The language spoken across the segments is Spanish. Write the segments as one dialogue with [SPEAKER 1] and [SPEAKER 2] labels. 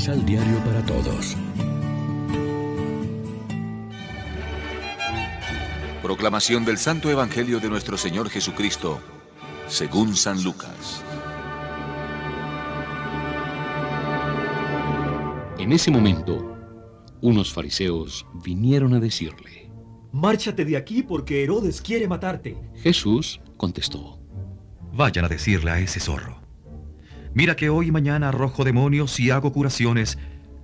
[SPEAKER 1] Misal Diario para Todos.
[SPEAKER 2] Proclamación del Santo Evangelio de nuestro Señor Jesucristo, según San Lucas.
[SPEAKER 3] En ese momento, unos fariseos vinieron a decirle,
[SPEAKER 4] Márchate de aquí porque Herodes quiere matarte.
[SPEAKER 3] Jesús contestó,
[SPEAKER 5] Vayan a decirle a ese zorro. Mira que hoy y mañana arrojo demonios y hago curaciones,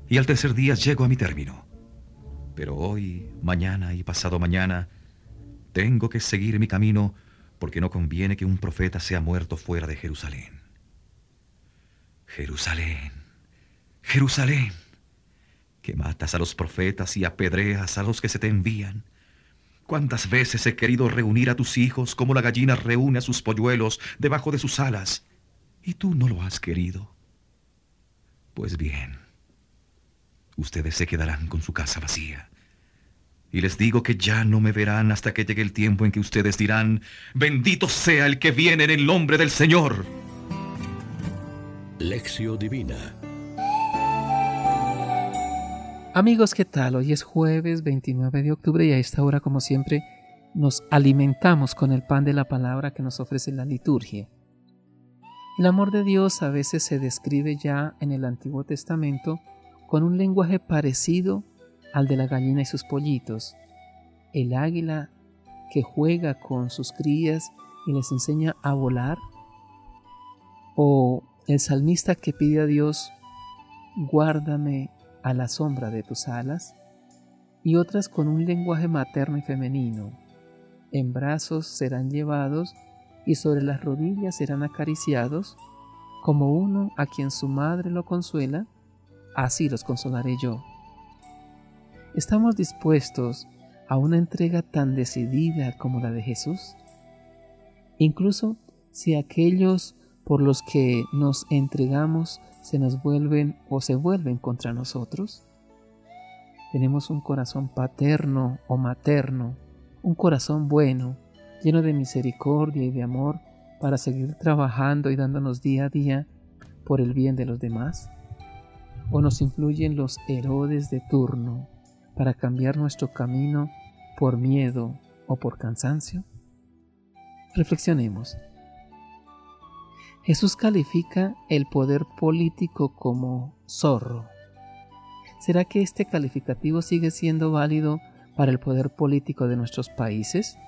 [SPEAKER 5] y al tercer día llego a mi término. Pero hoy, mañana y pasado mañana, tengo que seguir mi camino porque no conviene que un profeta sea muerto fuera de Jerusalén. Jerusalén, Jerusalén, que matas a los profetas y apedreas a los que se te envían. ¿Cuántas veces he querido reunir a tus hijos como la gallina reúne a sus polluelos debajo de sus alas? Y tú no lo has querido. Pues bien, ustedes se quedarán con su casa vacía. Y les digo que ya no me verán hasta que llegue el tiempo en que ustedes dirán, bendito sea el que viene en el nombre del Señor.
[SPEAKER 1] Lección Divina
[SPEAKER 6] Amigos, ¿qué tal? Hoy es jueves 29 de octubre y a esta hora, como siempre, nos alimentamos con el pan de la palabra que nos ofrece la liturgia. El amor de Dios a veces se describe ya en el Antiguo Testamento con un lenguaje parecido al de la gallina y sus pollitos. El águila que juega con sus crías y les enseña a volar. O el salmista que pide a Dios, guárdame a la sombra de tus alas, y otras con un lenguaje materno y femenino. En brazos serán llevados y sobre las rodillas serán acariciados, como uno a quien su madre lo consuela, así los consolaré yo. ¿Estamos dispuestos a una entrega tan decidida como la de Jesús? Incluso si aquellos por los que nos entregamos se nos vuelven o se vuelven contra nosotros? Tenemos un corazón paterno o materno, un corazón bueno, lleno de misericordia y de amor para seguir trabajando y dándonos día a día por el bien de los demás? ¿O nos influyen los Herodes de turno para cambiar nuestro camino por miedo o por cansancio? Reflexionemos. Jesús califica el poder político como zorro. ¿Será que este calificativo sigue siendo válido para el poder político de nuestros países?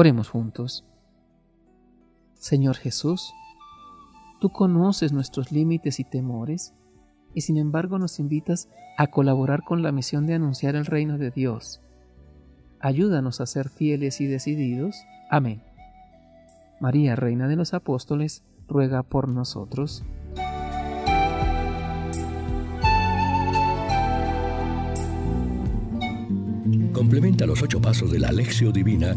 [SPEAKER 6] Oremos juntos. Señor Jesús, tú conoces nuestros límites y temores y sin embargo nos invitas a colaborar con la misión de anunciar el reino de Dios. Ayúdanos a ser fieles y decididos. Amén. María, Reina de los Apóstoles, ruega por nosotros.
[SPEAKER 1] Complementa los ocho pasos de la Alexio Divina